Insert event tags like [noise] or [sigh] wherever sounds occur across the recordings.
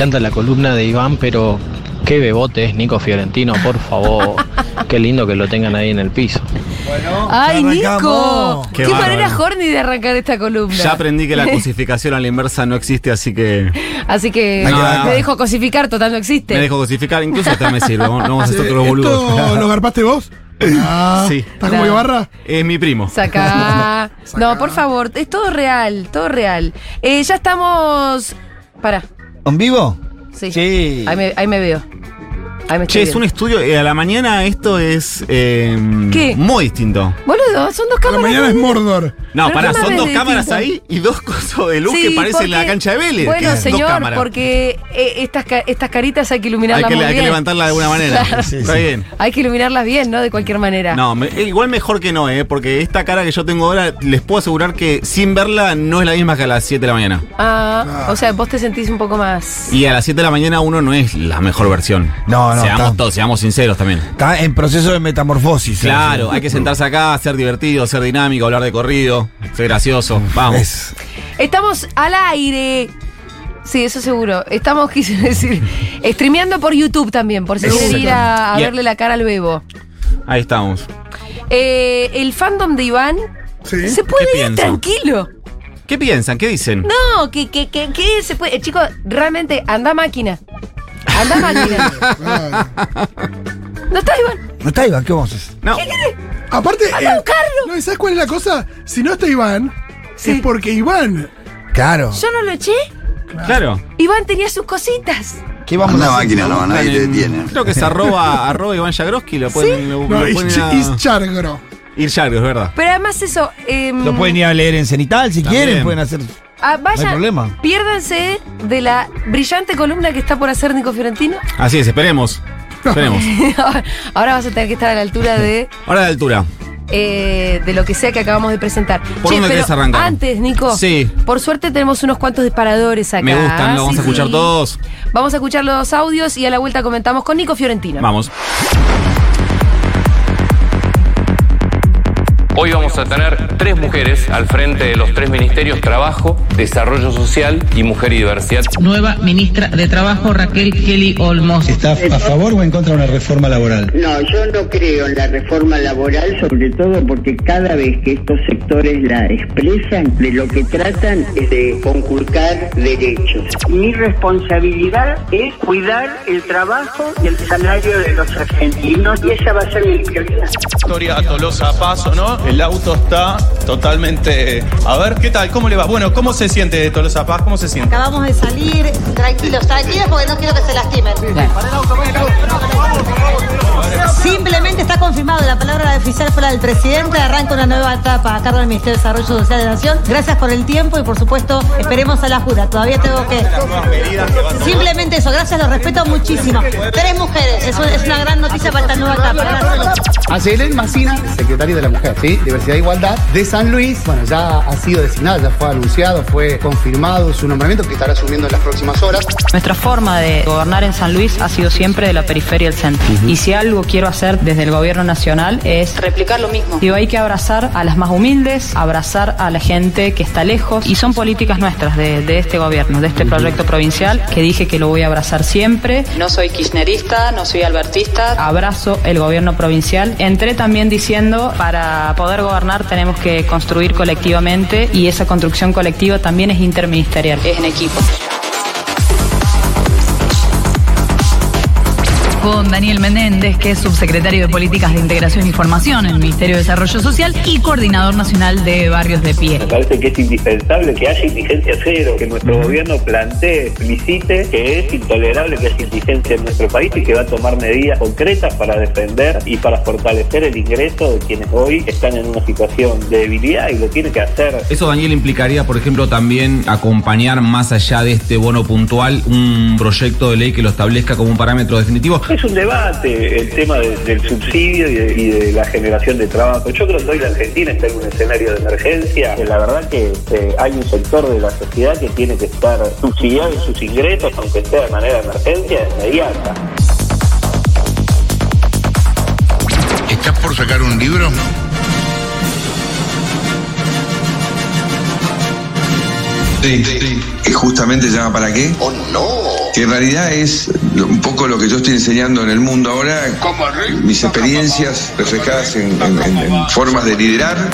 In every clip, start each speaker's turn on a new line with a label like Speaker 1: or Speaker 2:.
Speaker 1: Encanta la columna de Iván, pero qué bebote es Nico Fiorentino, por favor. [laughs] qué lindo que lo tengan ahí en el piso.
Speaker 2: ¡Ay, Nico! Qué,
Speaker 3: Qué
Speaker 2: manera horny de arrancar esta columna.
Speaker 3: Ya aprendí que la [laughs] cosificación a la inversa no existe, así que
Speaker 2: Así que
Speaker 4: dar-
Speaker 2: me dejo cosificar, total no existe.
Speaker 3: me dejo cosificar. Incluso hasta me sirve. Vamos vamos a hacer [laughs] otros boludos.
Speaker 4: ¿Esto lo garpaste vos? Ah,
Speaker 3: Sí.
Speaker 4: ¿Estás como
Speaker 2: No.
Speaker 4: Ibarra?
Speaker 3: Es mi primo.
Speaker 2: Saca. No, por favor, es todo real, todo real. Eh, ya estamos. Para.
Speaker 5: ¿En vivo?
Speaker 2: Sí.
Speaker 5: Sí.
Speaker 2: Ahí me, ahí me veo. Ahí me
Speaker 3: Che, es un estudio. eh, a la mañana esto es eh,
Speaker 2: ¿Qué?
Speaker 3: muy distinto.
Speaker 2: Boludo, son dos
Speaker 4: La
Speaker 2: cámaras.
Speaker 4: mañana es Mordor.
Speaker 3: No,
Speaker 2: Pero
Speaker 3: pará,
Speaker 2: ¿qué
Speaker 3: son dos cámaras
Speaker 2: distinto?
Speaker 3: ahí y dos cosas de luz
Speaker 2: Sí,
Speaker 3: que parecen la
Speaker 2: porque-
Speaker 3: cancha de Vélez.
Speaker 2: Bueno,
Speaker 3: ¿Qué es? Dos
Speaker 2: señor,
Speaker 3: cámaras.
Speaker 2: porque eh, estas, ca- estas caritas hay que
Speaker 3: hay
Speaker 2: iluminarlas
Speaker 3: que,
Speaker 2: muy
Speaker 3: hay que
Speaker 2: bien.
Speaker 3: levantarla de alguna [laughs] manera.
Speaker 2: Claro.
Speaker 5: Sí,
Speaker 3: Está
Speaker 5: sí.
Speaker 3: bien.
Speaker 2: Hay que iluminarlas bien, ¿no? De cualquier manera.
Speaker 3: No, me- eh, igual mejor que no, ¿eh? Porque esta cara que yo tengo ahora, les puedo asegurar que sin verla no es la misma que a las 7 de la mañana.
Speaker 2: Ah, o sea, vos te sentís un poco más.
Speaker 3: Y a las 7 de la mañana uno no es la mejor versión.
Speaker 5: No, no,
Speaker 3: Seamos
Speaker 5: está-
Speaker 3: todos, seamos sinceros también.
Speaker 5: Está en proceso de metamorfosis.
Speaker 3: Claro, hay que sentarse acá, ser divertido, ser dinámico, hablar de corrido, ser gracioso. Vamos.
Speaker 5: Es-
Speaker 2: Estamos al aire. Sí, eso seguro. Estamos, [laughs] quise decir, streameando por YouTube también, por si quieren ir a, a verle la cara al bebo.
Speaker 3: Ahí estamos.
Speaker 2: Eh, el fandom de Iván
Speaker 4: Sí.
Speaker 2: se puede
Speaker 3: ¿Qué
Speaker 2: ir
Speaker 3: piensan?
Speaker 2: tranquilo.
Speaker 3: ¿Qué piensan? ¿Qué dicen?
Speaker 2: No, que, que, que, que se puede. Eh, chicos, realmente, anda máquina. Anda máquina. [laughs] ¿No está Iván?
Speaker 5: No está Iván, ¿qué vamos a hacer?
Speaker 3: No.
Speaker 4: Aparte. eh,
Speaker 2: Anda a buscarlo.
Speaker 4: No, ¿y ¿sabes cuál es la cosa? Si no está Iván,
Speaker 2: Sí.
Speaker 4: es porque Iván.
Speaker 5: Claro.
Speaker 2: Yo no lo eché.
Speaker 3: Claro.
Speaker 2: Iván tenía sus cositas.
Speaker 5: ¿Qué vamos
Speaker 6: Una
Speaker 5: a hacer?
Speaker 6: máquina, no, nadie te detiene.
Speaker 3: Creo que es arroba, [laughs] arroba Iván Jagroski, lo pueden, lo,
Speaker 4: No,
Speaker 3: lo a-
Speaker 4: Chargro.
Speaker 3: ir Jagros, es verdad.
Speaker 2: Pero además eso. em,
Speaker 5: Lo pueden ir a leer en Cenital si
Speaker 3: También.
Speaker 5: quieren, pueden hacer.
Speaker 2: Ah, vayan,
Speaker 5: No hay problema.
Speaker 2: Piérdanse de la brillante columna que está por hacer Nico Fiorentino.
Speaker 3: Así es, esperemos. Esperemos. [laughs]
Speaker 2: Ahora vas a tener que estar a la altura de,
Speaker 3: Ahora de altura.
Speaker 2: eh, de lo que sea que acabamos de presentar.
Speaker 3: ¿Por dónde querés arrancar?
Speaker 2: Antes, Nico.
Speaker 3: Sí.
Speaker 2: Por suerte tenemos unos cuantos disparadores acá.
Speaker 3: Me gustan, lo vamos
Speaker 2: Sí,
Speaker 3: a escuchar
Speaker 2: sí.
Speaker 3: todos.
Speaker 2: Vamos a escuchar los audios y a la vuelta comentamos con Nico Fiorentino.
Speaker 3: Vamos.
Speaker 7: Hoy vamos a tener tres mujeres al frente de los tres ministerios, Trabajo, Desarrollo Social y Mujer y Diversidad.
Speaker 8: Nueva ministra de Trabajo, Raquel Kelly Olmos.
Speaker 9: ¿Está a favor o en contra de una reforma laboral?
Speaker 10: No, yo no creo en la reforma laboral, sobre todo porque cada vez que estos sectores la expresan, de lo que tratan es de conculcar derechos. Mi responsabilidad es cuidar el trabajo y el salario de los argentinos y esa va a ser mi prioridad.
Speaker 9: Historia a Tolosa Paso, ¿no? El auto está totalmente... A ver, ¿qué tal? ¿Cómo le va? Bueno, ¿cómo se siente de Tolosa Paz? ¿Cómo se siente?
Speaker 11: Acabamos de salir tranquilos, tranquilos porque no quiero que se lastimen. Simplemente está confirmado, la palabra oficial fue la del presidente, arranca una nueva etapa a cargo del Ministerio de Desarrollo Social de la Nación. Gracias por el tiempo y por supuesto esperemos a la jura. Todavía tengo que... Simplemente eso, gracias, los respeto muchísimo. Tres mujeres, es una, es una gran noticia para esta nueva etapa. Gracias.
Speaker 9: Acelén Macina, secretario de la Mujer, ¿sí? Diversidad e Igualdad, de San Luis. Bueno, ya ha sido designado, ya fue anunciado, fue confirmado su nombramiento que estará asumiendo en las próximas horas.
Speaker 8: Nuestra forma de gobernar en San Luis ha sido siempre de la periferia al centro. Y si algo quiero hacer desde el gobierno nacional es replicar lo mismo. Digo, hay que abrazar a las más humildes, abrazar a la gente que está lejos. Y son políticas nuestras de, de este gobierno, de este proyecto provincial, que dije que lo voy a abrazar siempre. No soy kirchnerista, no soy albertista. Abrazo el gobierno provincial. Entré también diciendo, para poder gobernar tenemos que construir colectivamente y esa construcción colectiva también es interministerial, es en equipo. Con Daniel Menéndez, que es subsecretario de Políticas de Integración y Formación en el Ministerio de Desarrollo Social y coordinador nacional de Barrios de Pie.
Speaker 6: Me parece que es indispensable que haya indigencia cero, que nuestro gobierno plantee, explicite que es intolerable que haya indigencia en nuestro país y que va a tomar medidas concretas para defender y para fortalecer el ingreso de quienes hoy están en una situación de debilidad y lo tiene que hacer.
Speaker 3: Eso, Daniel, implicaría, por ejemplo, también acompañar más allá de este bono puntual un proyecto de ley que lo establezca como un parámetro definitivo.
Speaker 6: Es un debate el tema de- del subsidio y de, y de la generación de trabajo. Yo creo que hoy la Argentina está en un escenario de emergencia. que La verdad que eh, hay un sector de la sociedad que tiene que estar subsidiado en sus ingresos, aunque sea de manera de emergencia, inmediata.
Speaker 12: ¿Estás por sacar un libro?
Speaker 13: Sí, que justamente se llama ¿Para qué?
Speaker 12: ¡Oh, no!
Speaker 13: Que en realidad es un poco lo que yo estoy enseñando en el mundo ahora, mis experiencias reflejadas en- en formas de liderar.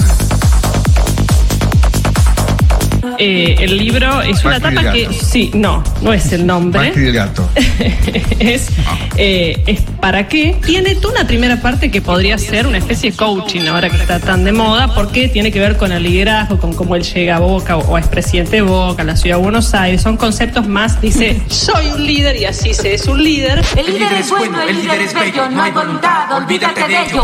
Speaker 14: Eh, el libro es una
Speaker 13: Macri
Speaker 14: etapa
Speaker 13: el
Speaker 14: que sí, no, no es el nombre.
Speaker 13: Macri el gato. [laughs]
Speaker 14: es, eh, es para qué. Tiene toda una primera parte que podría ser una especie de coaching ahora que está tan de moda, porque tiene que ver con el liderazgo, con cómo él llega a Boca o, o es presidente de Boca, la ciudad de Buenos Aires. Son conceptos más, dice, soy un líder y así se es un líder.
Speaker 15: El líder es bueno, el líder es bello, no hay voluntad, olvídate de ello.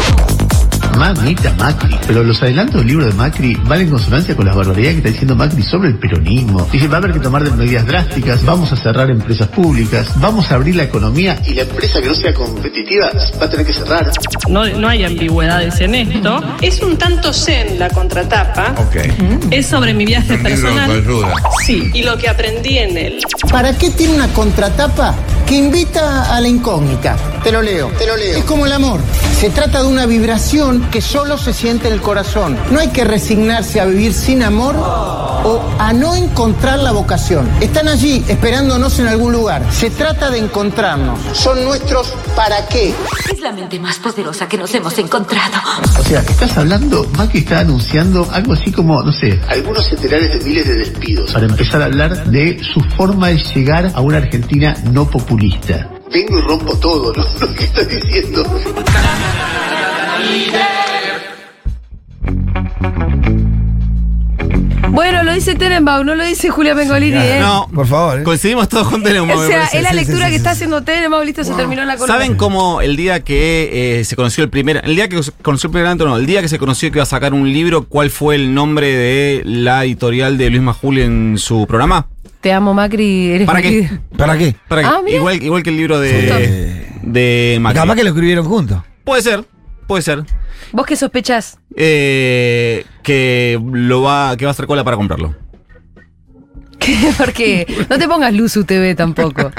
Speaker 16: Mamita Macri. Pero los adelantos del libro de Macri van en consonancia con las barbaridades que está diciendo Macri sobre el peronismo. Dice, va a haber que tomar medidas drásticas, vamos a cerrar empresas públicas, vamos a abrir la economía y la empresa que no sea competitiva va a tener que cerrar.
Speaker 14: No, no hay ambigüedades en esto. Es un tanto zen la contratapa.
Speaker 12: Ok.
Speaker 14: Es sobre mi viaje personal. Sí, y lo que aprendí en él.
Speaker 17: ¿Para qué tiene una contratapa que invita a la incógnita? Te lo leo, te lo leo. Es como el amor. Se trata de una vibración que solo se siente en el corazón. No hay que resignarse a vivir sin amor o a no encontrar la vocación. Están allí esperándonos en algún lugar. Se trata de encontrarnos. Son nuestros para qué.
Speaker 15: Es la mente más poderosa que nos hemos encontrado.
Speaker 16: O sea, estás hablando, Macri está anunciando algo así como, no sé, algunos centenares de miles de despidos para empezar a hablar de su forma de llegar a una Argentina no populista. Vengo y rompo todo, ¿no? [laughs] Lo que está diciendo.
Speaker 2: Bueno, lo dice Tenenbaum, no lo dice Julia Mengolini, ¿eh?
Speaker 3: No,
Speaker 5: por favor. ¿eh?
Speaker 3: Coincidimos todos con Tenenbaum.
Speaker 2: O sea, es la
Speaker 3: sí,
Speaker 2: lectura
Speaker 3: sí,
Speaker 2: que
Speaker 3: sí.
Speaker 2: está haciendo Tenenbaum, listo, se terminó la columna.
Speaker 3: ¿Saben cómo el día que eh, se conoció el primer, el día que se conoció el primer adelanto, no, el día que se conoció que iba a sacar un libro, cuál fue el nombre de la editorial de Luis Majul en su programa?
Speaker 2: Te amo, Macri. Eres
Speaker 3: ¿Para qué?
Speaker 5: ¿Para qué?
Speaker 3: Para que-
Speaker 2: Ah,
Speaker 3: igual, igual que el libro de, de Macri.
Speaker 5: Capaz que lo escribieron juntos.
Speaker 3: Puede ser, puede ser.
Speaker 2: ¿Vos qué sospechás?
Speaker 3: Eh, que lo va, que va a hacer cola para comprarlo. [laughs]
Speaker 2: ¿Qué? Porque no te pongas luz UTV tampoco.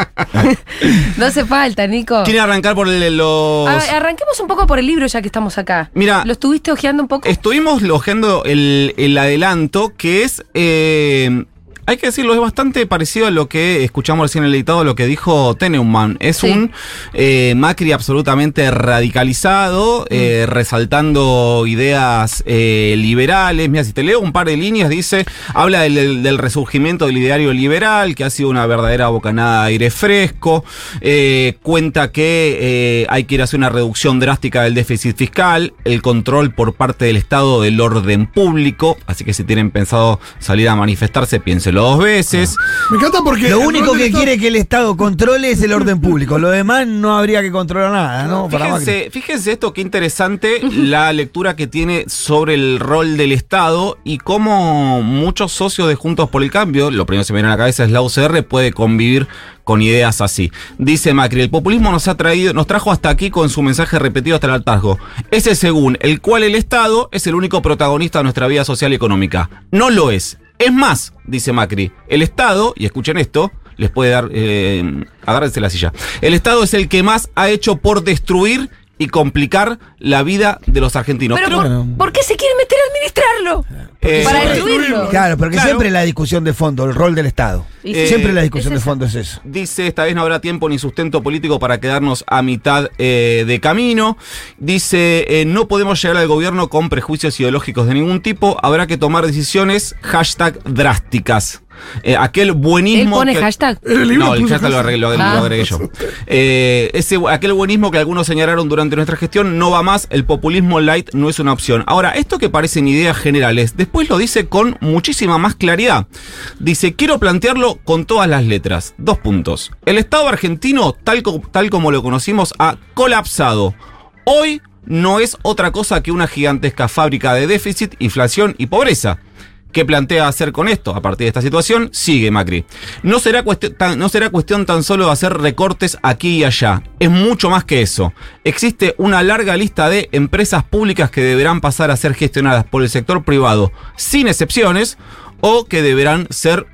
Speaker 2: [laughs] no hace falta, Nico.
Speaker 3: ¿Quiere arrancar por el- los.
Speaker 2: A- arranquemos un poco por el libro ya que estamos acá.
Speaker 3: Mira.
Speaker 2: ¿Lo estuviste hojeando un poco?
Speaker 3: Estuvimos hojeando el, el adelanto, que es. eh, hay que decirlo, es bastante parecido a lo que escuchamos recién en el editado, lo que dijo Teneumann. Es
Speaker 2: Sí.
Speaker 3: un eh, Macri absolutamente radicalizado, eh, resaltando ideas eh, liberales. Mira, si te leo un par de líneas, dice, habla del, resurgimiento del ideario liberal, que ha sido una verdadera bocanada de aire fresco. Cuenta que hay que ir a hacer una reducción drástica del déficit fiscal, el control por parte del Estado del orden público. Así que si tienen pensado salir a manifestarse, piénselo dos veces.
Speaker 4: Me encanta porque.
Speaker 5: Lo único que
Speaker 4: Estado-
Speaker 5: quiere que el Estado controle es el orden público. Lo demás no habría que controlar nada, ¿no?
Speaker 3: Fíjense, fíjense esto, qué interesante la lectura que tiene sobre el rol del Estado y cómo muchos socios de Juntos por el Cambio, lo primero que se me viene a la cabeza es la UCR, puede convivir con ideas así. Dice Macri, el populismo nos ha traído, nos trajo hasta aquí con su mensaje repetido hasta el hartazgo. Ese según el cual el Estado es el único protagonista de nuestra vida social y económica. No lo es. Es más, dice Macri, el Estado, y escuchen esto, les puede dar, eh, agárrense la silla. El Estado es el que más ha hecho por destruir y complicar la vida de los argentinos.
Speaker 2: Pero por, ¿por qué se quiere meter a administrarlo?
Speaker 3: Eh,
Speaker 2: Para destruirlo.
Speaker 5: Claro, porque
Speaker 3: Claro.
Speaker 5: siempre la discusión de fondo, el rol del Estado.
Speaker 2: Y
Speaker 3: sí.
Speaker 5: siempre la
Speaker 3: Eh,
Speaker 5: discusión
Speaker 2: es
Speaker 5: de fondo es eso.
Speaker 3: Dice, esta vez no habrá tiempo ni sustento político para quedarnos a mitad eh, de camino. Dice, eh, no podemos llegar al gobierno con prejuicios ideológicos de ningún tipo. Habrá que tomar decisiones, hashtag drásticas. Eh, aquel
Speaker 2: Él
Speaker 3: buenismo.
Speaker 2: pone
Speaker 3: que-
Speaker 2: hashtag.
Speaker 3: No, el hashtag lo agregué, lo, lo
Speaker 2: Ah.
Speaker 3: agregué yo. Eh, ese, aquel buenismo que algunos señalaron durante nuestra gestión no va más, el populismo light no es una opción. Ahora, esto que parecen ideas generales, después lo dice con muchísima más claridad. Dice, quiero plantearlo con todas las letras. Dos puntos. El Estado argentino, tal, tal como lo conocimos, ha colapsado. Hoy no es otra cosa que una gigantesca fábrica de déficit, inflación y pobreza. ¿Qué plantea hacer con esto? A partir de esta situación, sigue Macri. No será, tan, no será cuestión tan solo de hacer recortes aquí y allá. Es mucho más que eso. Existe una larga lista de empresas públicas que deberán pasar a ser gestionadas por el sector privado, sin excepciones, o que deberán ser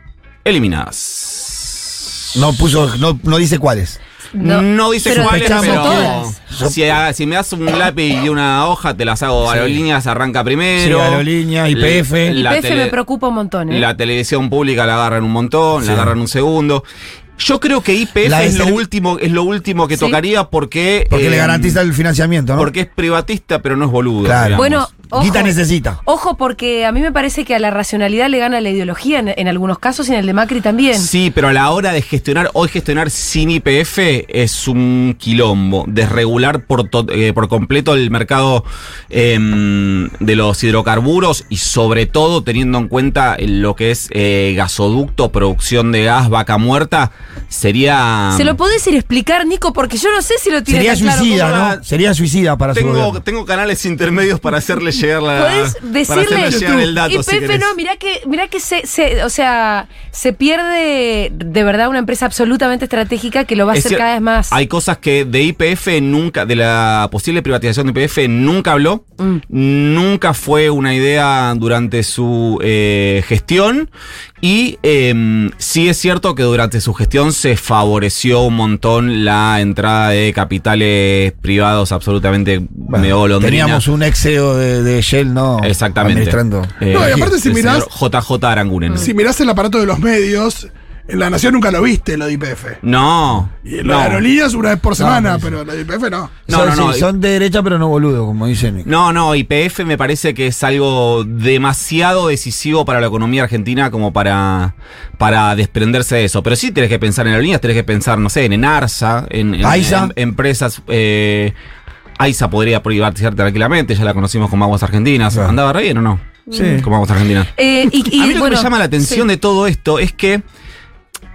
Speaker 3: eliminadas.
Speaker 5: No puso, no dice cuáles.
Speaker 3: No, dice
Speaker 5: pero
Speaker 3: cuáles, pero si, ha- si me das un lápiz y una hoja, te las hago.
Speaker 5: Sí.
Speaker 3: Aerolíneas arranca primero.
Speaker 5: Sí, Aerolíneas,
Speaker 2: IPF
Speaker 3: tele-
Speaker 2: me preocupa un montón, ¿eh?
Speaker 3: la televisión pública la agarran un montón,
Speaker 5: Sí.
Speaker 3: la agarran un segundo. Yo creo que IPF es lo último, es lo último que
Speaker 2: Sí.
Speaker 3: tocaría porque.
Speaker 5: Porque
Speaker 3: eh,
Speaker 5: le garantiza el financiamiento, ¿no?
Speaker 3: Porque es privatista, pero no es boludo.
Speaker 5: Claro.
Speaker 2: Bueno, ojo.
Speaker 5: Guita necesita.
Speaker 2: Ojo, porque a mí me parece que a la racionalidad le gana la ideología en, en algunos casos y en el de Macri también.
Speaker 3: Sí, pero a la hora de gestionar, hoy gestionar sin IPF es un quilombo. Desregular por, to- eh, por completo el mercado em, de los hidrocarburos y sobre todo teniendo en cuenta lo que es eh, gasoducto, producción de gas, vaca muerta, sería...
Speaker 2: ¿Se lo podés ir a explicar, Nico? Porque yo no sé si lo tiene
Speaker 5: Sería
Speaker 2: claro
Speaker 5: suicida, ¿no? Sería suicida para su
Speaker 3: Tengo,
Speaker 5: gobierno.
Speaker 3: tengo canales intermedios para hacerle llegar la...
Speaker 2: Podés decirle
Speaker 3: llegar el dato,
Speaker 2: y Pepe no, mirá que, mirá que se, se- o sea, se pierde de verdad una empresa absolutamente estratégica que lo va a
Speaker 3: Es
Speaker 2: hacer cada vez más.
Speaker 3: Hay cosas que de IPF nunca, de la posible privatización de IPF nunca habló,
Speaker 2: Mm.
Speaker 3: nunca fue una idea durante su eh, gestión y em, sí es cierto que durante su gestión se favoreció un montón la entrada de capitales privados absolutamente medio golondrina.
Speaker 5: Teníamos un ex CEO de, de Shell, ¿no?
Speaker 3: Exactamente.
Speaker 5: Administrando.
Speaker 3: Eh,
Speaker 4: No, y aparte si mirás-
Speaker 3: JJ Aranguren.
Speaker 4: Si mirás el aparato de los medios, en La Nación nunca lo viste, lo de IPF.
Speaker 3: No.
Speaker 4: Y en
Speaker 3: no.
Speaker 4: las aerolíneas una vez por semana, pero lo de IPF no.
Speaker 3: No,
Speaker 5: son,
Speaker 3: no, no,
Speaker 5: sí, son de derecha, pero no boludo, como dicen.
Speaker 3: No, no, IPF me parece que es algo demasiado decisivo para la economía argentina como para, para desprenderse de eso. Pero sí tenés que pensar en aerolíneas, tenés que pensar, no sé, en Enarsa, en, en- empresas. Eh, AISA podría privatizar tranquilamente, ya la conocimos como Aguas Argentinas.
Speaker 5: Claro.
Speaker 3: ¿Andaba re bien o no?
Speaker 5: Sí.
Speaker 3: Como Aguas Argentinas.
Speaker 2: Eh, y, y,
Speaker 3: A mí lo
Speaker 2: bueno,
Speaker 3: que me llama la atención
Speaker 2: sí.
Speaker 3: de todo esto es que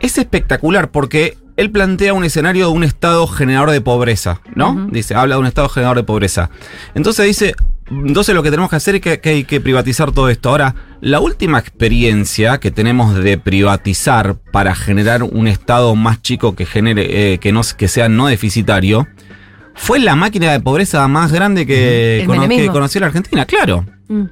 Speaker 3: es espectacular porque él plantea un escenario de un estado generador de pobreza, ¿no? Dice, habla de un estado generador de pobreza. Entonces dice, entonces lo que tenemos que hacer es que, que hay que privatizar todo esto. Ahora, la última experiencia que tenemos de privatizar para generar un estado más chico que genere, eh, que no que sea no deficitario, fue la máquina de pobreza más grande que, cono- conoció la Argentina, claro.
Speaker 2: Mm.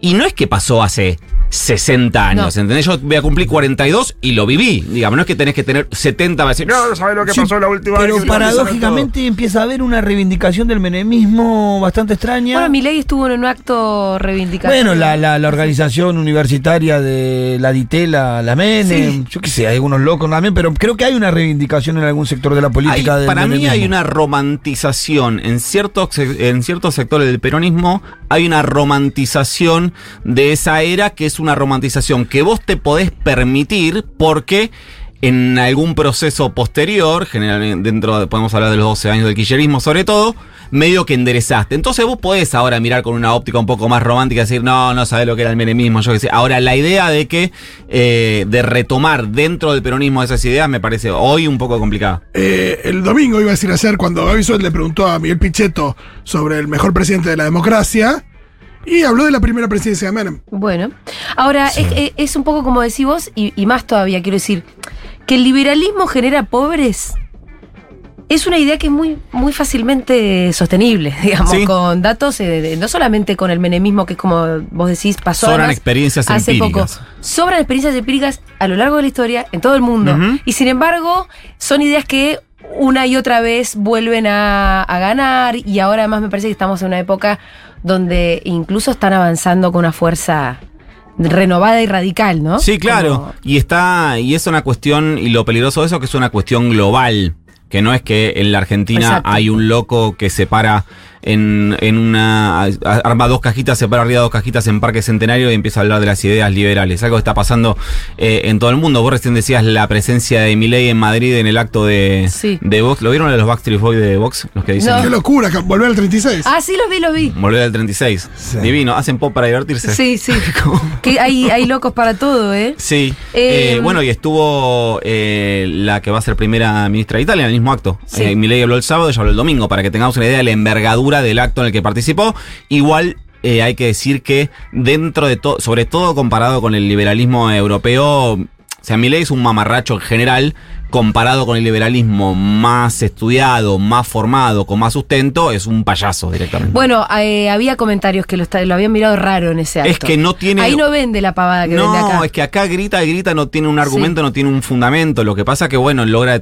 Speaker 3: Y no es que pasó hace 60 años,
Speaker 2: No.
Speaker 3: ¿entendés? Yo voy a cumplir 42 y lo viví. Digamos, no es que tenés que tener 70 para decir, no, no sabes lo que
Speaker 5: Sí,
Speaker 3: pasó la última
Speaker 5: pero
Speaker 3: vez. que
Speaker 5: paradójicamente empieza a haber una reivindicación del menemismo bastante extraña.
Speaker 2: Bueno, Milei estuvo en un acto reivindicatorio.
Speaker 5: Bueno, la, la, la organización universitaria de la Ditela, la Menem, yo qué sé, hay algunos locos también, pero creo que hay una reivindicación en algún sector de la política.
Speaker 3: Hay-
Speaker 5: del
Speaker 3: para mí hay una romantización en ciertos, en ciertos sectores del peronismo, hay una romantización de esa era que es una romantización que vos te podés permitir porque en algún proceso posterior, generalmente dentro de, podemos hablar de los 12 años del kirchnerismo sobre todo, medio que enderezaste. Entonces vos podés ahora mirar con una óptica un poco más romántica y decir, no, no sabés lo que era el menemismo, yo qué sé. Ahora, la idea de que, eh, de retomar dentro del peronismo esas ideas me parece hoy un poco complicada.
Speaker 4: Eh, el domingo iba a decir ayer, cuando Gaby Suárez le preguntó a Miguel Pichetto sobre el mejor presidente de la democracia, y habló de la primera presidencia de Menem.
Speaker 2: Bueno, ahora es, es- es un poco como decís vos, y, y más todavía, quiero decir, que el liberalismo genera pobres. Es una idea que es muy, muy fácilmente sostenible, [laughs] digamos,
Speaker 3: Sí.
Speaker 2: con datos, eh, no solamente con el menemismo, que es como vos decís, pasó
Speaker 3: Sobran
Speaker 2: además
Speaker 3: experiencias
Speaker 2: hace
Speaker 3: empíricas.
Speaker 2: poco. Sobran experiencias empíricas a lo largo de la historia, en todo el mundo. Y sin embargo, son ideas que una y otra vez vuelven a, a ganar, y ahora además me parece que estamos en una época donde incluso están avanzando con una fuerza renovada y radical, ¿no?
Speaker 3: Sí, claro.
Speaker 2: Como-
Speaker 3: Y está, y es una cuestión, y lo peligroso de eso es que es una cuestión global. Que no es que en la Argentina
Speaker 2: Exacto.
Speaker 3: hay un loco que separa en, en una. arma dos cajitas, separa arriba dos cajitas en Parque Centenario y empieza a hablar de las ideas liberales. Algo que está pasando eh, en todo el mundo. Vos recién decías la presencia de Milei en Madrid en el acto de, de Vox. ¿Lo vieron a los Backstreet Boys de Vox? Los que dicen.
Speaker 2: No.
Speaker 4: Qué locura, volver al 36.
Speaker 2: Ah, sí, los vi, los vi.
Speaker 3: Volver al 36. Divino, hacen pop para divertirse.
Speaker 2: Sí, sí. [laughs] que hay, hay locos para todo, ¿eh?
Speaker 3: Sí.
Speaker 2: Eh,
Speaker 3: Eh, bueno, y estuvo eh, la que va a ser primera ministra de Italia en el mismo acto.
Speaker 2: Sí.
Speaker 3: Eh, Milei habló el sábado, ella habló el domingo, para que tengamos una idea de la envergadura del acto en el que participó. Igual eh, hay que decir que dentro de todo, sobre todo comparado con el liberalismo europeo, o sea, es un mamarracho en general, comparado con el liberalismo más estudiado, más formado, con más sustento, es un payaso directamente.
Speaker 2: Bueno, eh, había comentarios que lo, está- lo habían mirado raro en ese acto.
Speaker 3: Es que no tiene-
Speaker 2: Ahí no vende la pavada que vende
Speaker 3: No,
Speaker 2: acá.
Speaker 3: es que acá grita y grita, no tiene un argumento, no tiene un fundamento. Lo que pasa que, bueno, logra,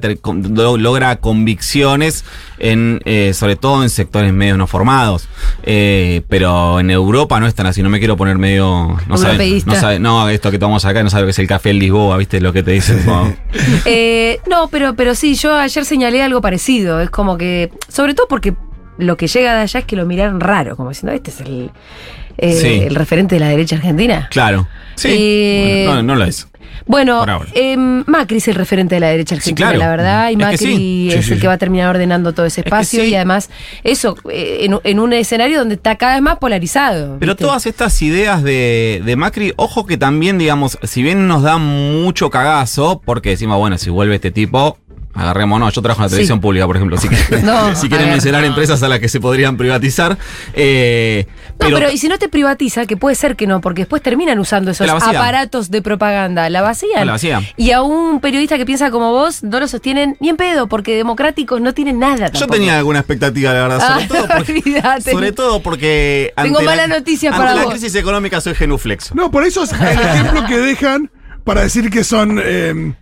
Speaker 3: logra convicciones, en eh, sobre todo en sectores medios no formados. Eh, pero en Europa no están así, no me quiero poner medio... No sabe,
Speaker 2: Europeísta.
Speaker 3: no, sabe- no, esto que tomamos acá no sabe lo que es el café en Lisboa, ¿viste? Lo que te dicen. [laughs]
Speaker 2: Eh, no, pero, pero sí, yo ayer señalé algo parecido. Es como que, sobre todo porque lo que llega de allá es que lo miraron raro, como diciendo, este es el, eh,
Speaker 3: Sí.
Speaker 2: el referente de la derecha argentina.
Speaker 3: claro. Sí.
Speaker 2: Eh,
Speaker 3: Bueno, no, no lo es.
Speaker 2: Bueno, em, Macri es el referente de la derecha argentina,
Speaker 3: claro.
Speaker 2: la verdad, y
Speaker 3: Es que
Speaker 2: Macri
Speaker 3: sí.
Speaker 2: Es el que va a terminar ordenando todo ese espacio y además eso eh, en, en un escenario donde está cada vez más polarizado.
Speaker 3: Pero
Speaker 2: ¿viste?
Speaker 3: todas estas ideas de, de Macri, ojo que también, digamos, si bien nos da mucho cagazo, porque decimos, bueno, si vuelve este tipo, agarrémonos. Yo trabajo en la
Speaker 2: Sí.
Speaker 3: televisión pública, por ejemplo, [laughs] si, que-
Speaker 2: No,
Speaker 3: si
Speaker 2: a
Speaker 3: quieren
Speaker 2: ver.
Speaker 3: mencionar empresas a las que se podrían privatizar. eh,
Speaker 2: No, pero, y si no te privatiza, que puede ser que no, porque después terminan usando esos
Speaker 3: La
Speaker 2: aparatos de propaganda. La vacían.
Speaker 3: No, la vacían.
Speaker 2: Y a un periodista que piensa como vos, no lo sostienen ni en pedo, porque democráticos no tienen nada.
Speaker 3: yo
Speaker 2: tampoco.
Speaker 3: tenía alguna expectativa, la verdad, sobre
Speaker 2: Ah,
Speaker 3: todo porque, [laughs]
Speaker 2: olvídate.
Speaker 3: sobre todo porque
Speaker 2: Tengo
Speaker 3: ante
Speaker 2: mala
Speaker 3: la-
Speaker 2: noticia
Speaker 3: ante
Speaker 2: para
Speaker 3: la
Speaker 2: vos.
Speaker 3: crisis económica soy genuflexo.
Speaker 4: No, por eso es el ejemplo que dejan para decir que son. eh,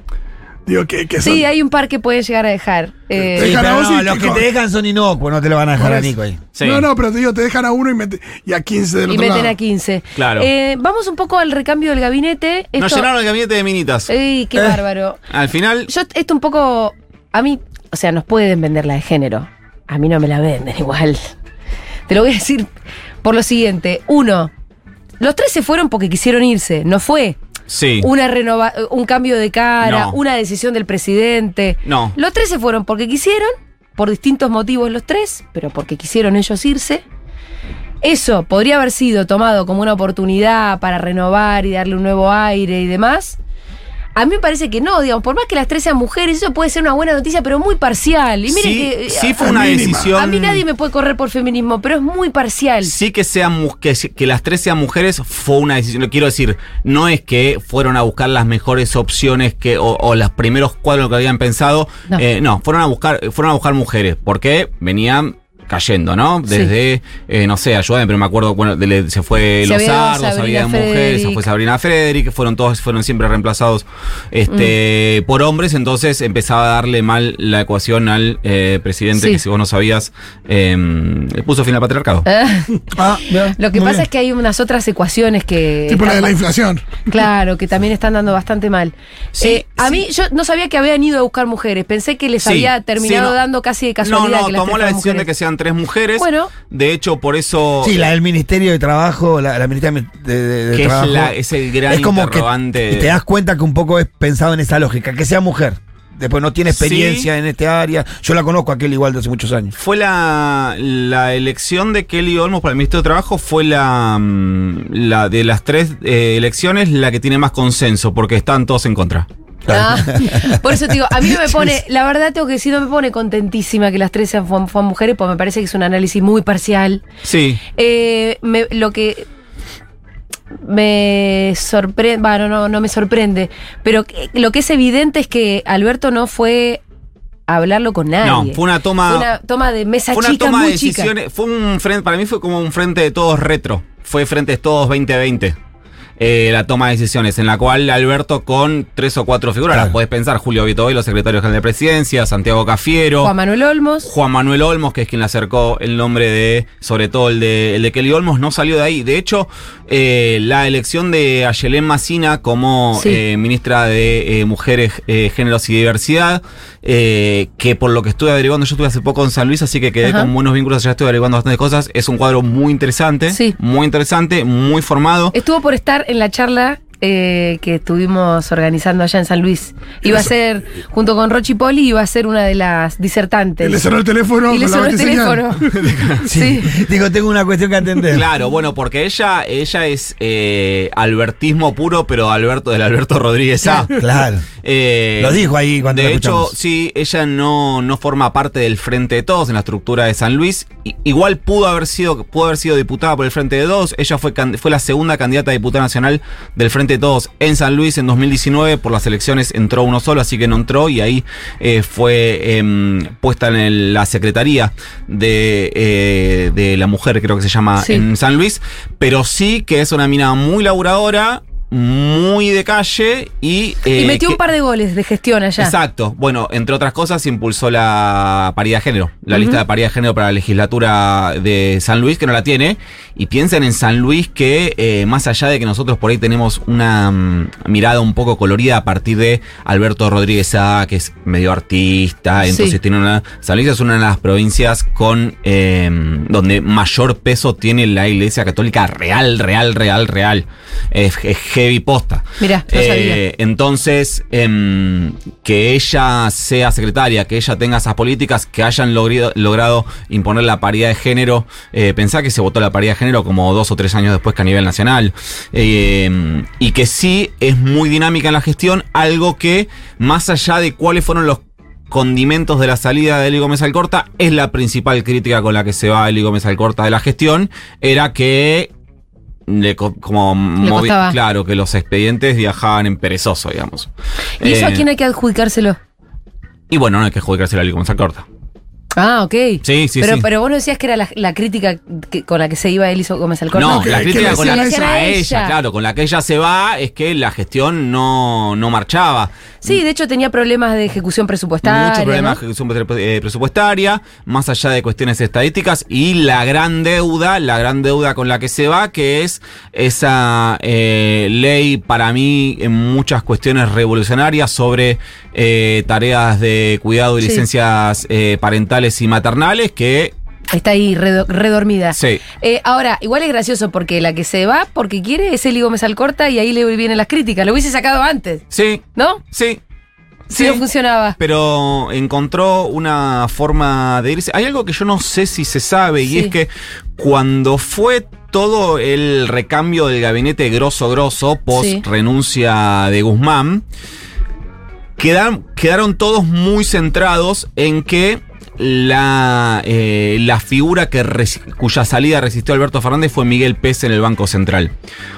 Speaker 4: digo, que, que son.
Speaker 2: Sí, hay un par que pueden llegar a dejar. Eh,
Speaker 5: Sí,
Speaker 4: Dejan a
Speaker 5: pero
Speaker 4: vos
Speaker 5: no,
Speaker 4: y
Speaker 5: los
Speaker 4: que
Speaker 5: te dejan son inocuos, no te lo van a dejar a. Nico ahí.
Speaker 4: No, no, pero te digo, te dejan a uno y, mete- y a 15 del
Speaker 2: y
Speaker 4: otro
Speaker 2: meten
Speaker 4: lado.
Speaker 2: a 15.
Speaker 3: Claro.
Speaker 2: Eh, vamos un poco al recambio del gabinete.
Speaker 3: Nos
Speaker 2: Esto-
Speaker 3: llenaron el gabinete de minitas.
Speaker 2: Ey, qué
Speaker 3: Eh.
Speaker 2: bárbaro.
Speaker 3: Al final,
Speaker 2: Yo, esto un poco. A mí, o sea, nos pueden vender la de género. A mí no me la venden igual. Te lo voy a decir por lo siguiente. Uno, los tres se fueron porque quisieron irse. No fue
Speaker 3: sí.
Speaker 2: una renova un cambio de cara,
Speaker 3: No.
Speaker 2: una decisión del presidente.
Speaker 3: No.
Speaker 2: Los tres se fueron porque quisieron, por distintos motivos los tres, pero porque quisieron ellos irse. Eso podría haber sido tomado como una oportunidad para renovar y darle un nuevo aire y demás. A mí me parece que no, digamos, por más que las tres sean mujeres, eso puede ser una buena noticia, pero muy parcial. Y miren
Speaker 3: Sí,
Speaker 2: que.
Speaker 3: sí fue
Speaker 2: a-
Speaker 3: una
Speaker 2: mínima.
Speaker 3: decisión-
Speaker 2: A mí nadie me puede correr por feminismo, pero es muy parcial.
Speaker 3: Sí que sean que, que las tres sean mujeres fue una decisión. Lo quiero decir, no es que fueron a buscar las mejores opciones que o, o los primeros cuadros que habían pensado.
Speaker 2: No.
Speaker 3: Eh, No, fueron a buscar fueron a buscar mujeres porque venían cayendo, ¿no? Desde, eh, no sé, ayúdame, pero me acuerdo, bueno, de- se fue
Speaker 2: Se
Speaker 3: Los Sardos,
Speaker 2: Sabrina
Speaker 3: había mujeres, se fue Sabrina Frederick, fueron todos, fueron siempre reemplazados este,
Speaker 2: Mm.
Speaker 3: por hombres, entonces empezaba a darle mal la ecuación al eh, presidente,
Speaker 2: Sí.
Speaker 3: que si vos no sabías, eh, le puso fin al patriarcado.
Speaker 2: Ah, [laughs] Lo que pasa es que hay unas otras ecuaciones que.
Speaker 4: Tipo la de la inflación.
Speaker 2: Claro, que también están dando bastante mal.
Speaker 3: Sí,
Speaker 2: Eh, a mí, yo no sabía que habían ido a buscar mujeres. Pensé que les
Speaker 3: Sí,
Speaker 2: había terminado
Speaker 3: sí, no.
Speaker 2: dando casi de casualidad
Speaker 3: No, no,
Speaker 2: que las
Speaker 3: tomó la decisión de que
Speaker 2: mujeres.
Speaker 3: Tres mujeres.
Speaker 2: Bueno.
Speaker 3: De hecho, por eso.
Speaker 5: Sí, la del Ministerio de Trabajo, la, la Ministeria de, de- de
Speaker 3: Que es
Speaker 5: Trabajo.
Speaker 3: la- es el gran
Speaker 5: es como
Speaker 3: interrogante.
Speaker 5: Que, y te das cuenta que un poco es pensado en esa lógica, que sea mujer. Después no tiene experiencia en este área. Yo la conozco a aquel igual de hace muchos años.
Speaker 3: Fue la, la elección de Kelly Olmos para el Ministerio de Trabajo, fue la, mm, la de las tres eh, elecciones la que tiene más consenso, porque están todos en contra.
Speaker 2: Ah, [laughs] por eso te digo, a mí no me pone, la verdad tengo que decir, no me pone contentísima que las tres sean mujeres, porque me parece que es un análisis muy parcial.
Speaker 3: Sí.
Speaker 2: Eh, me- lo que me sorprende, bueno, no, no me sorprende, pero que- lo que es evidente es que Alberto no fue a hablarlo con nadie.
Speaker 3: No, fue una toma.
Speaker 2: Fue una toma de mesa
Speaker 3: Fue una
Speaker 2: chica,
Speaker 3: toma de
Speaker 2: muy chica.
Speaker 3: decisiones. Fue un frente, para mí fue como un frente de todos retro. Fue frente de todos 2020. Eh, la toma de decisiones, en la cual Alberto con tres o cuatro figuras, las podés pensar, Julio Vitovelo, secretario general de presidencia, Santiago Cafiero,
Speaker 2: Juan Manuel Olmos.
Speaker 3: Juan Manuel Olmos, que es quien le acercó el nombre de, sobre todo el de, el de Kelly Olmos, no salió de ahí. De hecho, eh, la elección de Ayelén Macina como
Speaker 2: Sí.
Speaker 3: eh, ministra de eh, Mujeres, eh, Géneros y Diversidad eh, que por lo que estuve averiguando, yo estuve hace poco en San Luis, así que quedé
Speaker 2: Ajá.
Speaker 3: con buenos vínculos allá, estuve averiguando bastantes cosas. Es un cuadro muy interesante,
Speaker 2: Sí.
Speaker 3: muy interesante, muy formado.
Speaker 2: Estuvo por estar en la charla eh, que estuvimos organizando allá en San Luis. Iba a ser, junto con Rochi Poli, iba a ser una de las disertantes.
Speaker 4: Y le sonó el teléfono
Speaker 2: Y le sonó el teléfono. [laughs]
Speaker 5: Sí. Digo, tengo una cuestión que atender.
Speaker 3: Claro, bueno, porque ella, ella es eh, albertismo puro, pero Alberto del Alberto Rodríguez A.
Speaker 5: Claro.
Speaker 3: Eh,
Speaker 5: Lo dijo ahí cuando
Speaker 3: De
Speaker 5: la
Speaker 3: hecho, sí, ella no, no forma parte del Frente de Todos en la estructura de San Luis. I- igual pudo haber sido, pudo haber sido diputada por el Frente de Todos. Ella fue, fue la segunda candidata a diputada nacional del Frente Todos en San Luis en 2019. Por las elecciones entró uno solo, así que no entró y ahí eh, fue em, puesta en el- la secretaría de, eh, de la mujer, creo que se llama,
Speaker 2: Sí.
Speaker 3: en San Luis. Pero sí que es una mina muy laburadora. Muy de calle y.
Speaker 2: y
Speaker 3: eh,
Speaker 2: metió
Speaker 3: que-
Speaker 2: un par de goles de gestión allá.
Speaker 3: Exacto. Bueno, entre otras cosas, impulsó la paridad de género, la lista de paridad de género para la legislatura de San Luis, que no la tiene. Y piensen en San Luis que, eh, más allá de que nosotros por ahí tenemos una mm, mirada un poco colorida a partir de Alberto Rodríguez A, que es medio artista,
Speaker 2: Sí.
Speaker 3: entonces tiene una. San Luis es una de las provincias con eh, donde mayor peso tiene la iglesia católica real, real, real, real. Es, es heavy posta.
Speaker 2: Mirá, no
Speaker 3: Eh, entonces, em, que ella sea secretaria, que ella tenga esas políticas, que hayan logrado, logrado imponer la paridad de género, eh, pensá que se votó la paridad de género como dos o tres años después que a nivel nacional, eh, y que sí es muy dinámica en la gestión, algo que más allá de cuáles fueron los condimentos de la salida de Eli Gómez Alcorta, es la principal crítica con la que se va Eli Gómez Alcorta de la gestión, era que le co- como movi-
Speaker 2: costaba.
Speaker 3: claro que los expedientes viajaban en perezoso, digamos.
Speaker 2: ¿Y eso
Speaker 3: Eh,
Speaker 2: a quién hay que adjudicárselo?
Speaker 3: Y bueno, no hay que adjudicárselo a Eli Gómez Alcorta.
Speaker 2: Ah, ok.
Speaker 3: Sí, sí,
Speaker 2: pero,
Speaker 3: sí.
Speaker 2: pero vos no decías que era la, la crítica que- con la que se iba Eliso Gómez Alcorta.
Speaker 3: No, la crítica con la que
Speaker 2: hacían
Speaker 3: a ella, claro, con la que ella se va es que la gestión no, no marchaba.
Speaker 2: Sí, de hecho tenía problemas de ejecución presupuestaria.
Speaker 3: Muchos problemas
Speaker 2: ¿no?
Speaker 3: de ejecución eh, presupuestaria, más allá de cuestiones estadísticas, y la gran deuda, la gran deuda con la que se va, que es esa eh, ley para mí en muchas cuestiones revolucionarias sobre eh, tareas de cuidado y
Speaker 2: Sí.
Speaker 3: licencias eh, parentales y maternales, que
Speaker 2: Está ahí redo- redormida.
Speaker 3: sí.
Speaker 2: Eh, ahora, igual es gracioso porque la que se va porque quiere es Eli Gómez Alcorta y ahí le vienen las críticas. Lo hubiese sacado antes,
Speaker 3: Sí,
Speaker 2: ¿no?
Speaker 3: sí.
Speaker 2: Si no funcionaba.
Speaker 3: pero encontró una forma de irse. Hay algo que yo no sé si se sabe y
Speaker 2: Sí.
Speaker 3: es que cuando fue todo el recambio del gabinete grosso grosso post
Speaker 2: Sí.
Speaker 3: renuncia de Guzmán, quedaron, quedaron todos muy centrados en que la, eh, la figura que cuya salida resistió Alberto Fernández fue Miguel Pérez en el Banco Central.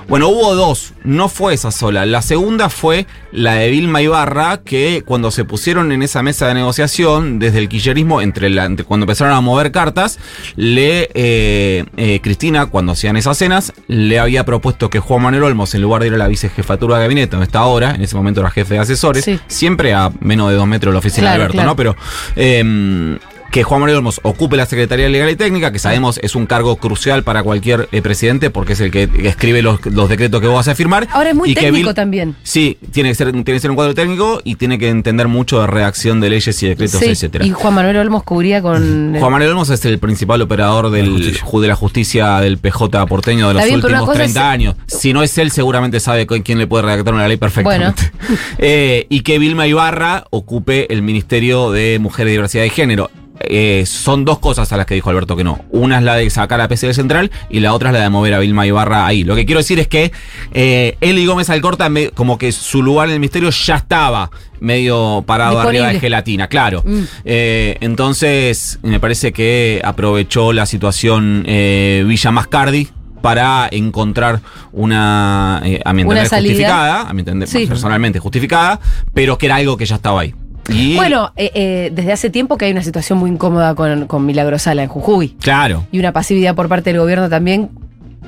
Speaker 3: Bueno, hubo dos, no fue esa sola. La segunda fue la de Vilma Ibarra, que cuando se pusieron en esa mesa de negociación, desde el quillerismo, entre, la, entre cuando empezaron a mover cartas, le eh, eh, Cristina, cuando hacían esas cenas, le había propuesto que Juan Manuel Olmos, en lugar de ir a la vicejefatura de gabinete, donde está ahora, en ese momento era jefe de asesores,
Speaker 2: Sí.
Speaker 3: siempre a menos de dos metros de la oficina
Speaker 2: Claro,
Speaker 3: de Alberto,
Speaker 2: claro.
Speaker 3: ¿no? Pero eh, que Juan Manuel Olmos ocupe la Secretaría Legal y Técnica, que sabemos es un cargo crucial para cualquier eh, presidente, porque es el que escribe los, los decretos que vos vas a firmar.
Speaker 2: Ahora es muy
Speaker 3: y
Speaker 2: técnico
Speaker 3: Bill-
Speaker 2: también.
Speaker 3: Sí, tiene que, ser, tiene que ser un cuadro técnico y tiene que entender mucho de redacción de leyes y decretos,
Speaker 2: Sí,
Speaker 3: etcétera.
Speaker 2: Y Juan Manuel Olmos cubría con.
Speaker 3: Juan Manuel Olmos es el principal operador del, de la justicia del PJ porteño de los
Speaker 2: bien,
Speaker 3: últimos
Speaker 2: cosa
Speaker 3: 30
Speaker 2: es-
Speaker 3: años. Si no es él, seguramente sabe con quién le puede redactar una ley perfectamente. [laughs] Eh, y que Vilma Ibarra ocupe el Ministerio de Mujer y Diversidad de Género. Eh, son dos cosas a las que dijo Alberto que no. Una es la de sacar a PCL Central y la otra es la de mover a Vilma Ibarra ahí. Lo que quiero decir es que eh, Eli Gómez Alcorta, me- como que su lugar en el ministerio ya estaba medio parado
Speaker 2: Disponible.
Speaker 3: arriba de gelatina, claro.
Speaker 2: Mm.
Speaker 3: Eh, entonces, me parece que aprovechó la situación eh, Villa Mascardi para encontrar una, eh, a mi entender,
Speaker 2: salida.
Speaker 3: justificada, a mi entender,
Speaker 2: Sí.
Speaker 3: personalmente justificada, pero que era algo que ya estaba ahí. Y,
Speaker 2: Bueno, eh, eh, desde hace tiempo que hay una situación muy incómoda con, con Milagro Sala en Jujuy.
Speaker 3: claro.
Speaker 2: Y una pasividad por parte del gobierno también.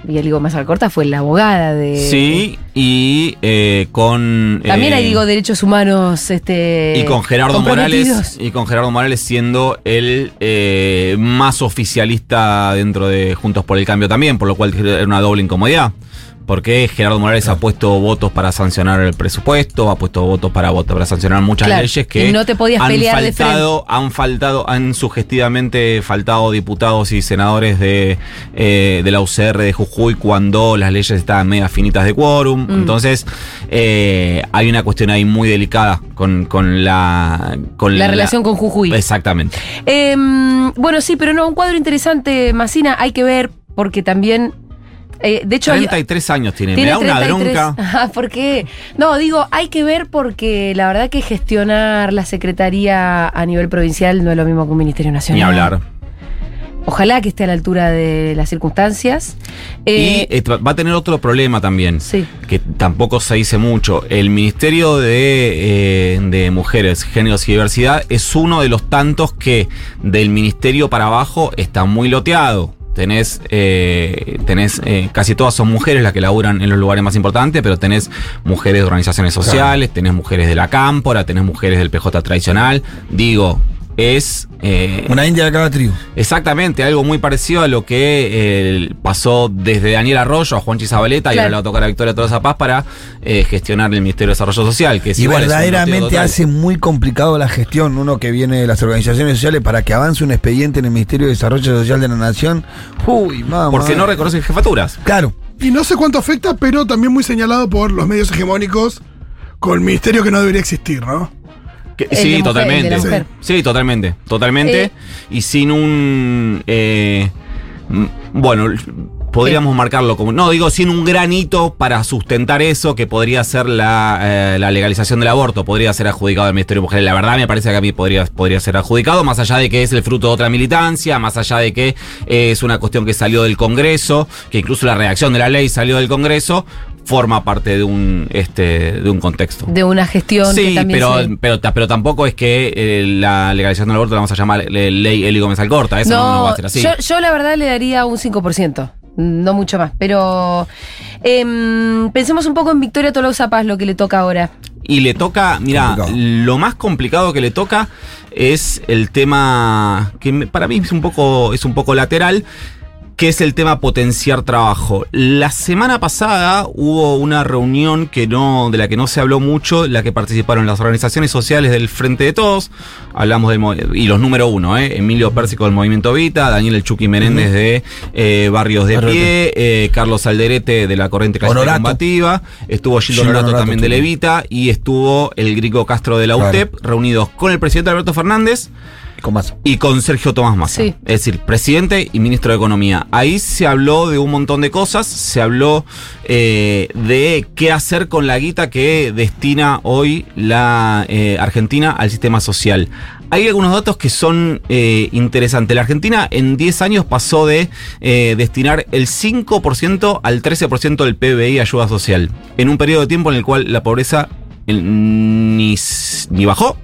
Speaker 2: Y el Gómez Alcorta fue la abogada de.
Speaker 3: Sí, y eh, con.
Speaker 2: También
Speaker 3: eh,
Speaker 2: hay, digo, derechos humanos. Este,
Speaker 3: Y con Gerardo. Morales. Y con Gerardo Morales siendo el eh, más oficialista dentro de Juntos por el Cambio también, por lo cual era una doble incomodidad. Porque Gerardo Morales ha puesto votos para sancionar el presupuesto, ha puesto votos para votos para sancionar muchas
Speaker 2: Claro,
Speaker 3: leyes que
Speaker 2: y no te podías
Speaker 3: han
Speaker 2: pelear de
Speaker 3: faltado, han faltado, han sugestivamente faltado diputados y senadores de, eh, de la UCR de Jujuy cuando las leyes estaban media finitas de quórum.
Speaker 2: Mm.
Speaker 3: Entonces, eh, hay una cuestión ahí muy delicada con, con la con
Speaker 2: La relación con Jujuy.
Speaker 3: Exactamente.
Speaker 2: Em, bueno, sí, pero no, un cuadro interesante, Macina, hay que ver, porque también. Eh, de hecho, hay-
Speaker 3: 33 años tiene,
Speaker 2: tiene
Speaker 3: me da una
Speaker 2: 33.
Speaker 3: bronca. [laughs]
Speaker 2: Ah, ¿Por qué? No, digo, hay que ver porque la verdad que gestionar la secretaría a nivel provincial no es lo mismo que un ministerio nacional.
Speaker 3: Ni hablar.
Speaker 2: Ojalá que esté a la altura de las circunstancias. Eh,
Speaker 3: y eh, va a tener otro problema también, que tampoco se dice mucho. El Ministerio de, eh, de Mujeres, Géneros y Diversidad es uno de los tantos que del Ministerio para abajo está muy loteado. Tenés, eh, tenés eh, casi todas son mujeres las que laburan en los lugares más importantes, pero tenés mujeres de organizaciones sociales, tenés mujeres de la cámpora, tenés mujeres del PJ tradicional. Digo, es... eh,
Speaker 5: Una india de cada tribu.
Speaker 3: Exactamente, algo muy parecido a lo que eh, pasó desde Daniel Arroyo a Juanchi Zabaleta y ahora le va a tocar a Victoria Tolosa Paz para eh, gestionar el Ministerio de Desarrollo Social. Que es
Speaker 5: Y
Speaker 3: igual,
Speaker 5: verdaderamente hace muy complicado la gestión, uno que viene de las organizaciones sociales, para que avance un expediente en el Ministerio de Desarrollo Social de la Nación. Uy, mamá.
Speaker 3: Porque no reconocen jefaturas.
Speaker 5: Claro.
Speaker 4: Y no sé cuánto afecta, pero también muy señalado por los medios hegemónicos con el ministerio que no debería existir, ¿no?
Speaker 3: Que- sí,
Speaker 4: mujer,
Speaker 3: totalmente. Sí, totalmente. Totalmente.
Speaker 4: Eh.
Speaker 3: Y sin un. eh, bueno, podríamos marcarlo como. No, digo, sin un granito para sustentar eso, que podría ser la, eh, la legalización del aborto. Podría ser adjudicado al Ministerio de Mujeres. La verdad, me parece que a mí podría, podría ser adjudicado, más allá de que es el fruto de otra militancia, más allá de que eh, es una cuestión que salió del Congreso, que incluso la redacción de la ley salió del Congreso. Forma parte de un este de un contexto.
Speaker 2: de una gestión que
Speaker 3: Sí,
Speaker 2: también
Speaker 3: pero,
Speaker 2: se-
Speaker 3: pero, pero tampoco es que eh, la legalización del aborto la vamos a llamar eh, ley Eli Gómez Alcorta. Eso no, no va a ser así.
Speaker 2: Yo, yo la verdad le daría un 5%, no mucho más. Pero em, pensemos un poco en Victoria Tolosa Paz, lo que le toca ahora.
Speaker 3: Y le toca, mira, lo más complicado que le toca es el tema que me- para mí es un poco es un poco lateral, que es el tema potenciar trabajo. La semana pasada hubo una reunión que no de la que no se habló mucho, la que participaron las organizaciones sociales del Frente de Todos, hablamos del y los número uno, ¿eh? Emilio Pérsico del Movimiento Vita, Daniel El Chucky Menéndez de eh, Barrios de
Speaker 5: Barrios de
Speaker 3: Pie, eh, Carlos Alderete de la Corriente Clásica. Combativa, estuvo Gildo Honorato
Speaker 5: Honorato
Speaker 3: también de. Levita y estuvo el Grico Castro de la
Speaker 5: Claro.
Speaker 3: UTEP, reunidos con el presidente Alberto Fernández
Speaker 5: Con
Speaker 3: y con Sergio Tomás Massa.
Speaker 2: Sí.
Speaker 3: Es decir, presidente y ministro de Economía. Ahí se habló de un montón de cosas. Se habló eh, de qué hacer con la guita que destina hoy la eh, Argentina al sistema social. Hay algunos datos que son eh, interesantes. La Argentina en 10 años pasó de eh, destinar el 5% al 13% del PBI a ayuda social. En un periodo de tiempo en el cual la pobreza ni, ni bajó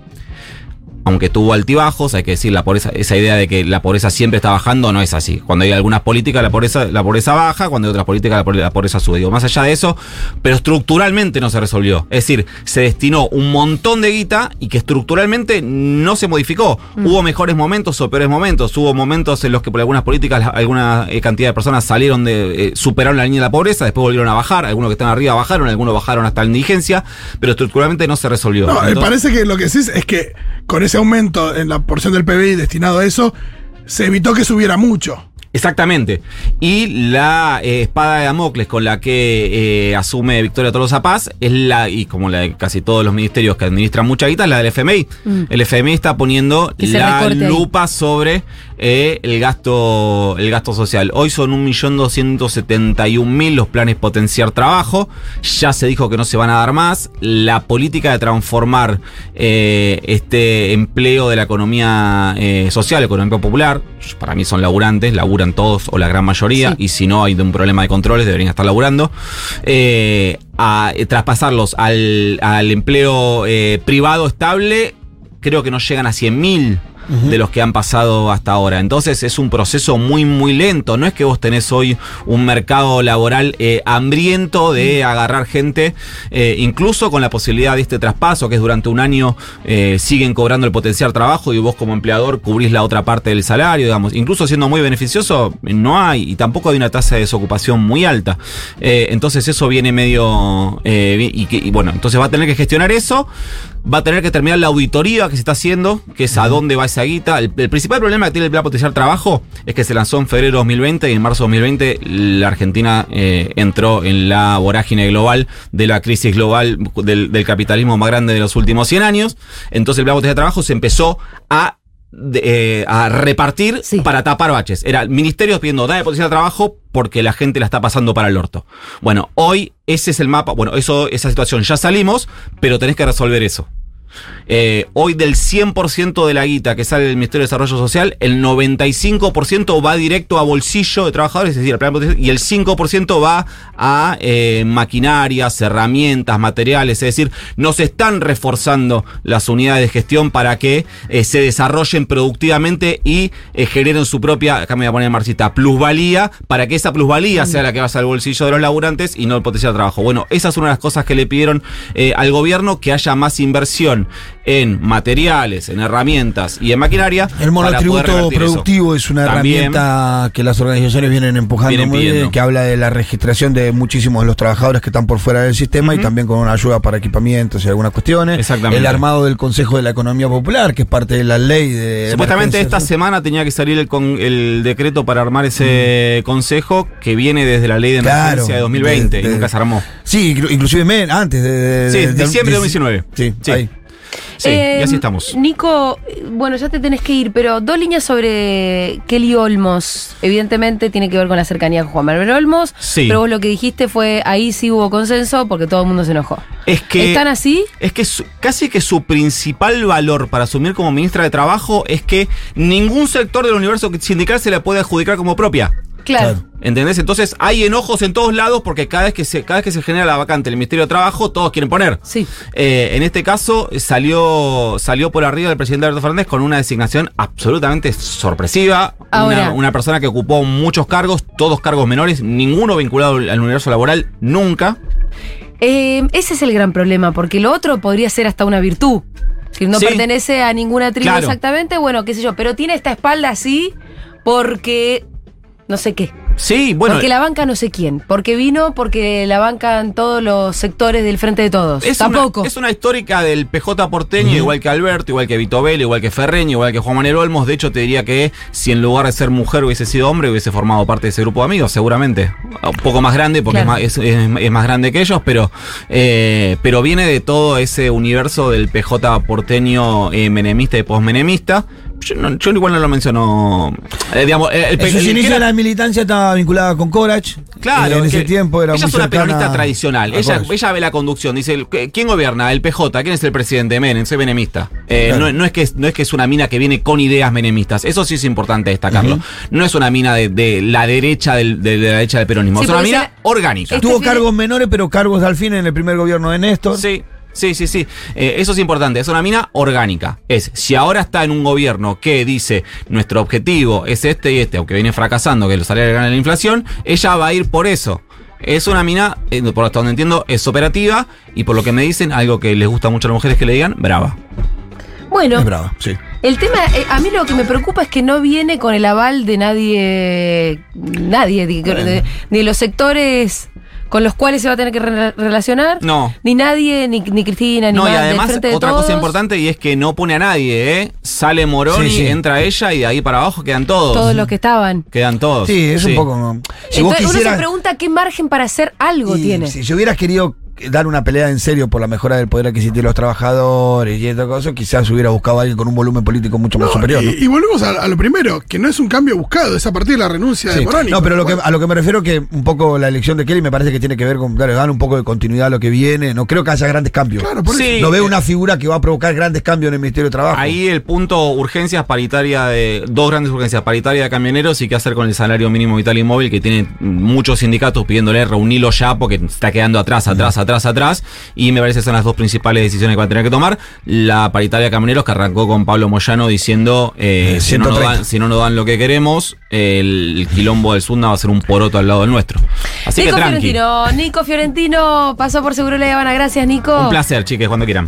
Speaker 3: aunque tuvo altibajos, hay que decir, la pobreza, esa idea de que la pobreza siempre está bajando no es así. Cuando hay algunas políticas, la pobreza, la pobreza baja, cuando hay otras políticas, la pobre- la pobreza sube. Digo, más allá de eso, pero estructuralmente no se resolvió. Es decir, se destinó un montón de guita y que estructuralmente no se modificó. Hubo mejores momentos o peores momentos. Hubo momentos en los que por algunas políticas alguna eh, cantidad de personas salieron de, eh, superaron la línea de la pobreza, después volvieron a bajar. Algunos que están arriba bajaron, algunos bajaron hasta la indigencia, pero estructuralmente no se resolvió.
Speaker 4: No, me
Speaker 3: Entonces-
Speaker 4: parece que lo que decís es que con ese aumento en la porción del PBI destinado a eso, se evitó que subiera mucho.
Speaker 3: Exactamente. Y la eh, espada de Damocles con la que eh, asume Victoria Tolosa Paz es la, y como la de casi todos los ministerios que administran mucha guita, es la del FMI.
Speaker 2: Mm.
Speaker 3: El FMI está poniendo la
Speaker 2: ahí.
Speaker 3: lupa sobre eh, el gasto el gasto social. Hoy son 1.271.000 los planes potenciar trabajo. Ya se dijo que no se van a dar más. La política de transformar eh, este empleo de la economía eh, social, economía popular, para mí son laburantes, laburan todos o la gran mayoría, y si no hay un problema de controles, deberían estar laburando. Eh, a traspasarlos al, al empleo privado estable, creo que no llegan a 100.000 de los que han pasado hasta ahora. Entonces es un proceso muy, muy lento. No es que vos tenés hoy un mercado laboral eh, hambriento de agarrar gente, eh, incluso con la posibilidad de este traspaso, que es durante un año eh, siguen cobrando el potencial trabajo y vos como empleador cubrís la otra parte del salario, digamos. Incluso siendo muy beneficioso, no hay, y tampoco hay una tasa de desocupación muy alta. Entonces eso viene medio... y, que- y bueno, entonces va a tener que gestionar eso, va a tener que terminar la auditoría que se está haciendo, que es a dónde va esa guita. El, el principal problema que tiene el plan potencial trabajo es que se lanzó en febrero de 2020 y en marzo de 2020 la Argentina eh, entró en la vorágine global de la crisis global del, del capitalismo más grande de los últimos 100 años. Entonces el plan potencial trabajo se empezó a de- eh, a repartir para tapar baches. Era el ministerio pidiendo dame potencial de trabajo porque la gente la está pasando para el orto. Bueno, hoy ese es el mapa. Bueno, eso, esa situación ya salimos, pero tenés que resolver eso. Eh, hoy del 100% de la guita que sale del Ministerio de Desarrollo Social, el 95% va directo a bolsillo de trabajadores, es decir, al plan y el 5% va a eh, maquinarias, herramientas, materiales, es decir, no se están reforzando las unidades de gestión para que eh, se desarrollen productivamente y eh, generen su propia, acá me voy a poner marxista, plusvalía, para que esa plusvalía sea la que vaya al bolsillo de los laburantes y no el potencial de trabajo. Bueno, esa es una de las cosas que le pidieron al gobierno, que haya más inversión en materiales, en herramientas y en maquinaria.
Speaker 5: El monotributo
Speaker 3: eso.
Speaker 5: productivo es una
Speaker 3: También,
Speaker 5: herramienta que las organizaciones vienen empujando
Speaker 3: Vienen
Speaker 5: muy bien,
Speaker 3: pidiendo.
Speaker 5: que habla de la registración de muchísimos de los trabajadores que están por fuera del sistema y también con una ayuda para equipamientos y algunas cuestiones.
Speaker 3: Exactamente.
Speaker 5: El armado del Consejo de la Economía Popular, que es parte de la ley de.
Speaker 3: Supuestamente esta semana tenía que salir el, con- el decreto para armar ese consejo que viene desde la ley de emergencia
Speaker 5: Claro,
Speaker 3: de 2020
Speaker 5: de- de-
Speaker 3: y nunca se armó.
Speaker 5: Sí, inclu- inclusive antes de. de-
Speaker 3: Sí, diciembre de
Speaker 5: de-
Speaker 3: 2019.
Speaker 5: Sí,
Speaker 3: Sí.
Speaker 5: ahí.
Speaker 3: Sí,
Speaker 2: Eh,
Speaker 3: y así estamos.
Speaker 2: Nico, bueno, ya te tenés que ir, pero dos líneas sobre Kelly Olmos. Evidentemente tiene que ver con la cercanía con Juan Manuel Olmos.
Speaker 3: Sí.
Speaker 2: Pero vos lo que dijiste fue ahí sí hubo consenso porque todo el mundo se enojó.
Speaker 3: Es que.
Speaker 2: ¿Están así?
Speaker 3: Es que su- casi que su principal valor para asumir como ministra de Trabajo es que ningún sector del universo sindical se la puede adjudicar como propia.
Speaker 2: Claro.
Speaker 3: ¿Entendés? Entonces hay enojos en todos lados porque cada vez que se, cada vez que se genera la vacante en el Ministerio de Trabajo, todos quieren poner.
Speaker 2: Sí.
Speaker 3: Eh, en este caso salió, salió por arriba del presidente Alberto Fernández con una designación absolutamente sorpresiva.
Speaker 2: Ahora.
Speaker 3: Una, una persona que ocupó muchos cargos, todos cargos menores, ninguno vinculado al universo laboral, nunca.
Speaker 2: Eh, ese es el gran problema, porque lo otro podría ser hasta una virtud. Que no
Speaker 3: Sí.
Speaker 2: pertenece a ninguna tribu
Speaker 3: Claro.
Speaker 2: exactamente, bueno, qué sé yo, pero tiene esta espalda así porque no sé qué.
Speaker 3: Sí, bueno.
Speaker 2: porque la banca no sé quién. Porque vino, porque la bancan todos los sectores del frente de todos.
Speaker 3: Es
Speaker 2: Tampoco.
Speaker 3: Una, es una histórica del PJ porteño, igual que Alberto, igual que Vito Vélez, igual que Ferreño, igual que Juan Manuel Olmos. De hecho, te diría que si en lugar de ser mujer hubiese sido hombre, hubiese formado parte de ese grupo de amigos, seguramente. Un poco más grande, porque
Speaker 2: Claro.
Speaker 3: es, más, es- es- es más grande que ellos, pero, eh, pero viene de todo ese universo del PJ porteño eh, menemista y posmenemista. Yo, no- yo igual no lo menciono. eh, digamos, eh, el,
Speaker 5: En sus inicios
Speaker 3: era-
Speaker 5: la militancia estaba vinculada con Corach.
Speaker 3: Claro,
Speaker 5: Eh, en ese tiempo era
Speaker 3: ella
Speaker 5: muy
Speaker 3: es una peronista tradicional.
Speaker 5: a
Speaker 3: Ella,
Speaker 5: Corach.
Speaker 3: ella ve la conducción, dice, ¿qué- ¿quién gobierna? El PJ, ¿quién es el presidente? Menem, soy menemista. Eh,
Speaker 5: Claro.
Speaker 3: no, no es que, es- no es que es una mina que viene con ideas menemistas, eso sí es importante destacarlo.
Speaker 5: Ujú.
Speaker 3: No es una mina de, de la derecha del, de, de la derecha del peronismo,
Speaker 5: Sí,
Speaker 3: es una mina orgánica.
Speaker 5: Tuvo cargos menores, pero cargos al fin en el primer gobierno de Néstor.
Speaker 3: Sí. Sí, sí, sí. Eh, eso es importante. Es una mina orgánica. Es, si ahora está en un gobierno que dice nuestro objetivo es este y este, aunque viene fracasando, que los salarios ganan la inflación, ella va a ir por eso. Es una mina, eh, por hasta donde entiendo, es operativa y por lo que me dicen, algo que les gusta mucho a las mujeres que le digan, brava.
Speaker 2: Bueno,
Speaker 5: Es brava, sí.
Speaker 2: el tema, eh, a mí lo que me preocupa es que no viene con el aval de nadie, nadie, de- de- ni de los sectores con los cuales se va a tener que re- relacionar.
Speaker 3: No.
Speaker 2: Ni nadie, ni, ni Cristina, ni
Speaker 3: No, y
Speaker 2: más,
Speaker 3: además,
Speaker 2: de
Speaker 3: otra
Speaker 2: todos.
Speaker 3: cosa importante y es que no pone a nadie, ¿eh? Sale Moroni,
Speaker 5: Sí, sí.
Speaker 3: entra ella y de ahí para abajo quedan todos.
Speaker 2: Todos los que estaban.
Speaker 3: Quedan todos.
Speaker 5: Sí, es un poco. Si vos
Speaker 2: Entonces uno se pregunta qué margen para hacer algo
Speaker 5: y
Speaker 2: tiene.
Speaker 5: Si yo hubieras querido dar una pelea en serio por la mejora del poder adquisitivo de los trabajadores y estas cosas, quizás hubiera buscado a alguien con un volumen político mucho más superior. ¿no?
Speaker 4: y, volvemos a, a lo primero, que no es un cambio buscado, es a partir de la renuncia
Speaker 5: Sí.
Speaker 4: de Moroni.
Speaker 5: No, pero lo que, a lo que me refiero que un poco la elección de Kelly me parece que tiene que ver con darle dar un poco de continuidad a lo que viene. No creo que haya grandes cambios.
Speaker 3: Claro, por eso. Sí.
Speaker 5: no veo una figura que va a provocar grandes cambios en el Ministerio de Trabajo.
Speaker 3: Ahí el punto urgencias paritaria de dos grandes urgencias, paritaria de camioneros y qué hacer con el salario mínimo vital y móvil que tiene muchos sindicatos pidiéndole reunirlo ya porque está quedando atrás, atrás, atrás, atrás, atrás. Y me parece que son las dos principales decisiones que va a tener que tomar. La paritaria camioneros que arrancó con Pablo Moyano diciendo: eh, si, no nos
Speaker 5: 130.
Speaker 3: dan, si no nos dan lo que queremos, el quilombo del Sunda va a ser un poroto al lado del nuestro. Así
Speaker 2: Nico
Speaker 3: que tranqui.
Speaker 2: Fiorentino, Nico Fiorentino pasó por Seguro La Habana. Gracias, Nico.
Speaker 3: Un placer, chiques, cuando quieran.